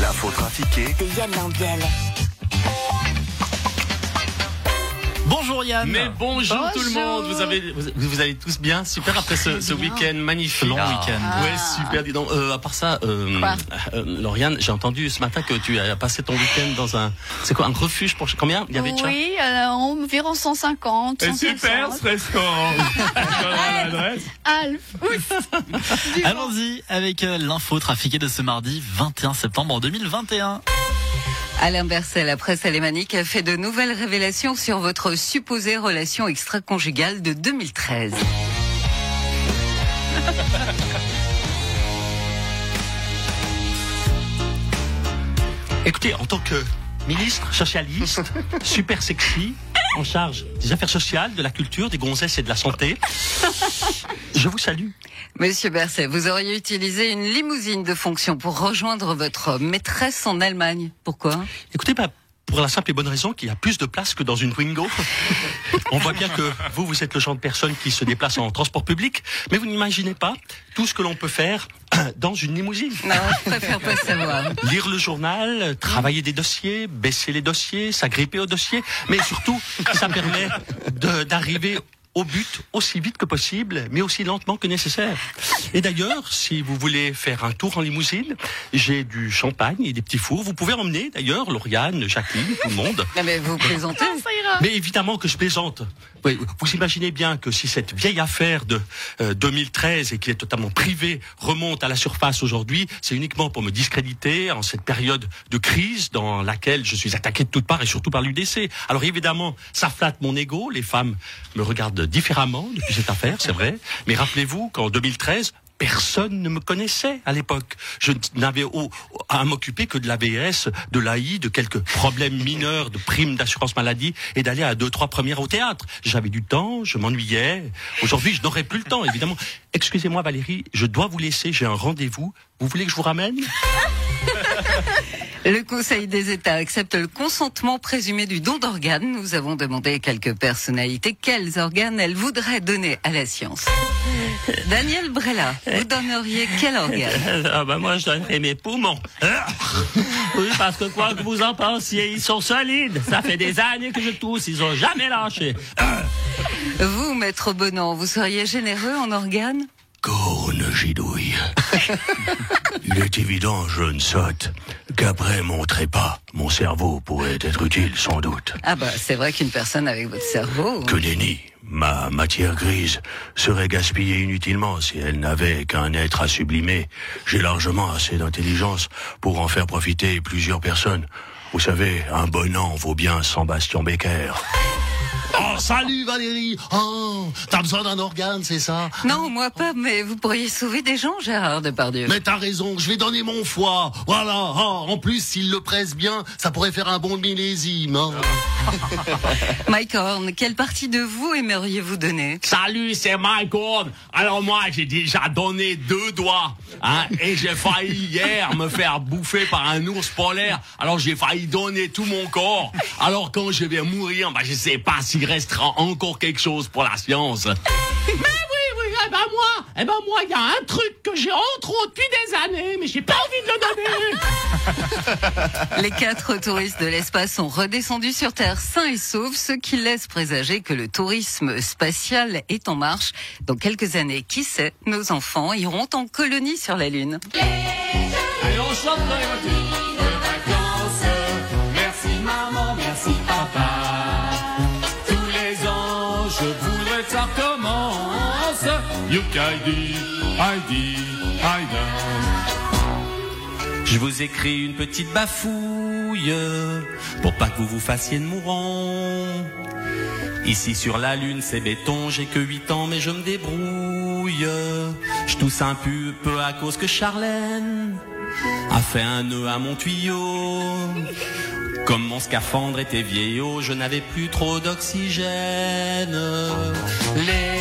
L'info trafiquée de Yann Lambiel. Bonjour Yann. Mais bonjour, Bonjour. tout le monde. Vous avez, vous, vous allez tous bien, super après ce, week-end magnifique. Long week-end. Ouais, super. Dis donc, euh, à part ça, euh, euh, Lauriane, j'ai entendu ce matin que tu as passé ton week-end dans un, c'est quoi, un refuge pour combien Il y avait Oui, euh, environ 150. Eh, 160. ce restaurant. Alf. Ouf. Allons-y avec euh, l'info trafiquée de ce mardi 21 septembre 2021. Alain Berset, la presse alémanique a fait de nouvelles révélations sur votre supposée relation extra-conjugale de 2013. Écoutez, en tant que ministre socialiste, super sexy, en charge des affaires sociales, de la culture, des gonzesses et de la santé, je vous salue. Monsieur Berset, vous auriez utilisé une limousine de fonction pour rejoindre votre maîtresse en Allemagne. Pourquoi? Écoutez, bah, pour la simple et bonne raison qu'il y a plus de place que dans une Wingo. On voit bien que vous, vous êtes le genre de personne qui se déplace en transport public, mais vous n'imaginez pas tout ce que l'on peut faire dans une limousine. Non, je préfère pas savoir. Lire le journal, travailler des dossiers, baisser les dossiers, s'agripper aux dossiers, mais surtout, ça permet d'arriver au but aussi vite que possible, mais aussi lentement que nécessaire. Et d'ailleurs, si vous voulez faire un tour en limousine, j'ai du champagne et des petits fours. Vous pouvez emmener d'ailleurs Lauriane, Jacqueline, tout le monde. Non, mais vous plaisantez Ça ira. Mais évidemment que je plaisante. Oui, vous imaginez bien que si cette vieille affaire de euh, 2013 et qui est totalement privée remonte à la surface aujourd'hui, c'est uniquement pour me discréditer en cette période de crise dans laquelle je suis attaqué de toutes parts et surtout par l'UDC. Alors évidemment, ça flatte mon ego. Les femmes me regardent différemment depuis cette affaire, c'est vrai. Mais rappelez-vous qu'en 2013, Personne ne me connaissait à l'époque. Je n'avais à m'occuper que de l'AVS, de l'AI, de quelques problèmes mineurs de primes d'assurance maladie et d'aller à deux, trois premières au théâtre. J'avais du temps, je m'ennuyais. Aujourd'hui, je n'aurai plus le temps, évidemment. Excusez-moi Valérie, je dois vous laisser, j'ai un rendez-vous. Vous voulez que je vous ramène? Le Conseil des États accepte le consentement présumé du don d'organes. Nous avons demandé à quelques personnalités quels organes elles voudraient donner à la science. Daniel Brella, vous donneriez quel organe? Ah bah moi je donnerai mes poumons. Oui, parce que quoi que vous en pensiez, ils sont solides. Ça fait des années que je tousse, ils ont jamais lâché. Vous, maître Bonan, vous seriez généreux en organes? Corne gidouille. Il est évident, jeune sotte, qu'après mon trépas, mon cerveau pourrait être utile sans doute. Ah bah c'est vrai qu'une personne avec votre cerveau... Que nenni, ma matière grise serait gaspillée inutilement si elle n'avait qu'un être à sublimer. J'ai largement assez d'intelligence pour en faire profiter plusieurs personnes. Vous savez, un bon an vaut bien 100 bastions Becker. Oh, salut Valérie Oh, t'as besoin d'un organe, c'est ça Non, moi pas, mais vous pourriez sauver des gens, Gérard Depardieu. Mais t'as raison, je vais donner mon foie. Voilà. Oh, en plus, s'il le presse bien, ça pourrait faire un bon millésime. hein. Mike Horn, quelle partie de vous aimeriez-vous donner Salut, c'est Mike Horn. Alors moi, j'ai déjà donné deux doigts, hein, et j'ai failli hier me faire bouffer par un ours polaire. Alors j'ai failli donner tout mon corps. Alors quand je vais mourir, bah je sais pas s'il restera encore quelque chose pour la science. Mais oui, oui, eh ben moi, eh ben moi, il y a un truc que j'ai entre autres depuis des années, mais j'ai pas envie de le donner. Les quatre touristes de l'espace sont redescendus sur Terre sains et saufs, ce qui laisse présager que le tourisme spatial est en marche. Dans quelques années, qui sait, nos enfants iront en colonie sur la Lune. Allez, on chante dans les voitures. Je vous écris une petite bafouille pour pas que vous vous fassiez de mourant. Ici sur la lune c'est béton, j'ai que 8 ans mais je me débrouille. Je tousse un peu, peu à cause que Charlène a fait un nœud à mon tuyau. Comme mon scaphandre était vieillot, je n'avais plus trop d'oxygène. Les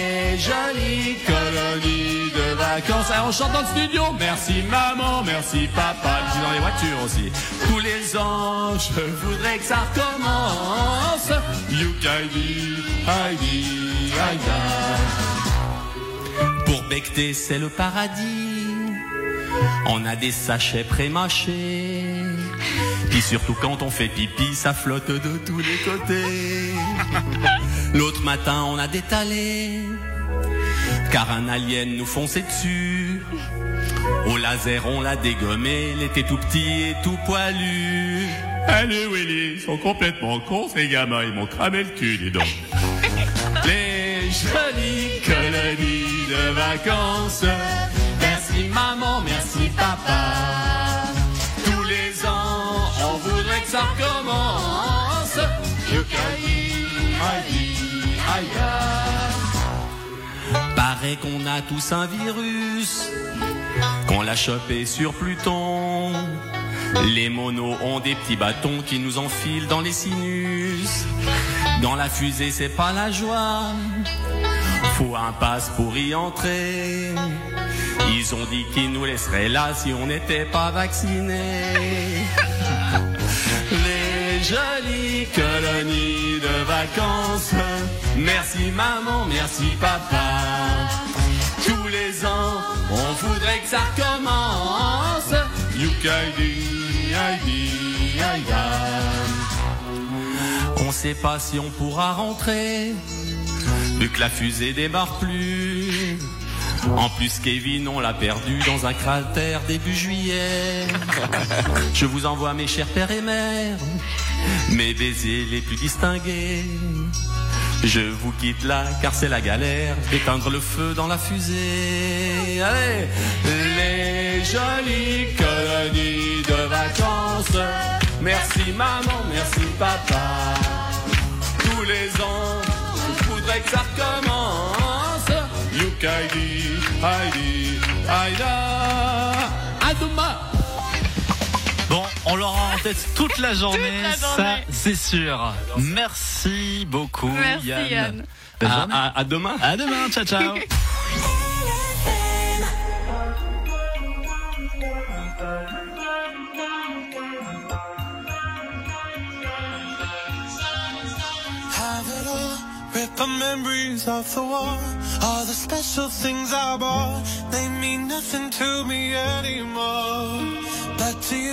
jolies colonies de vacances. On chante dans le studio. Merci maman, merci papa. Je dis dans les voitures aussi. Tous les ans, je voudrais que ça recommence. Yukaidi, Heidi, Haïda. Pour becter, c'est le paradis. On a des sachets pré-mâchés. Puis surtout quand on fait pipi, ça flotte de tous les côtés. L'autre matin, on a détalé. Car un alien nous fonçait dessus. Au laser, on l'a dégommé. Il était tout petit et tout poilu. Allez, Willy, ils sont complètement cons, ces gamins. Ils m'ont cramé le cul, dis donc. Les jolies colonies de vacances. Merci maman, merci papa. Tous les ans, on voudrait que ça recommence. Aïe, aïe, aïe. Paraît qu'on a tous un virus, qu'on l'a chopé sur Pluton. Les monos ont des petits bâtons qui nous enfilent dans les sinus. Dans la fusée, c'est pas la joie. Faut un passe pour y entrer. Ils ont dit qu'ils nous laisseraient là si on n'était pas vaccinés. Les jolies colonies de vacances. Merci maman, merci papa. Tous les ans, on voudrait que ça recommence. On sait pas si on pourra rentrer, vu que la fusée démarre plus. En plus, Kevin, on l'a perdu dans un cratère début juillet. Je vous envoie mes chers pères et mères, mes baisers les plus distingués. Je vous quitte là, car c'est la galère d'éteindre le feu dans la fusée. Allez, les jolies colonies de vacances. Merci maman, merci papa. Tous les ans, je voudrais que ça recommence. Yukaidi, Heidi, Aïda, Adouma. On l'aura en tête toute la journée, la ça c'est sûr. Merci beaucoup Merci, Yann. Yann. Belle À, journée. à- à demain. À demain, ciao ciao. have it all. Rip the memories of the war. All the special things I bought, they mean nothing to me anymore. But to you.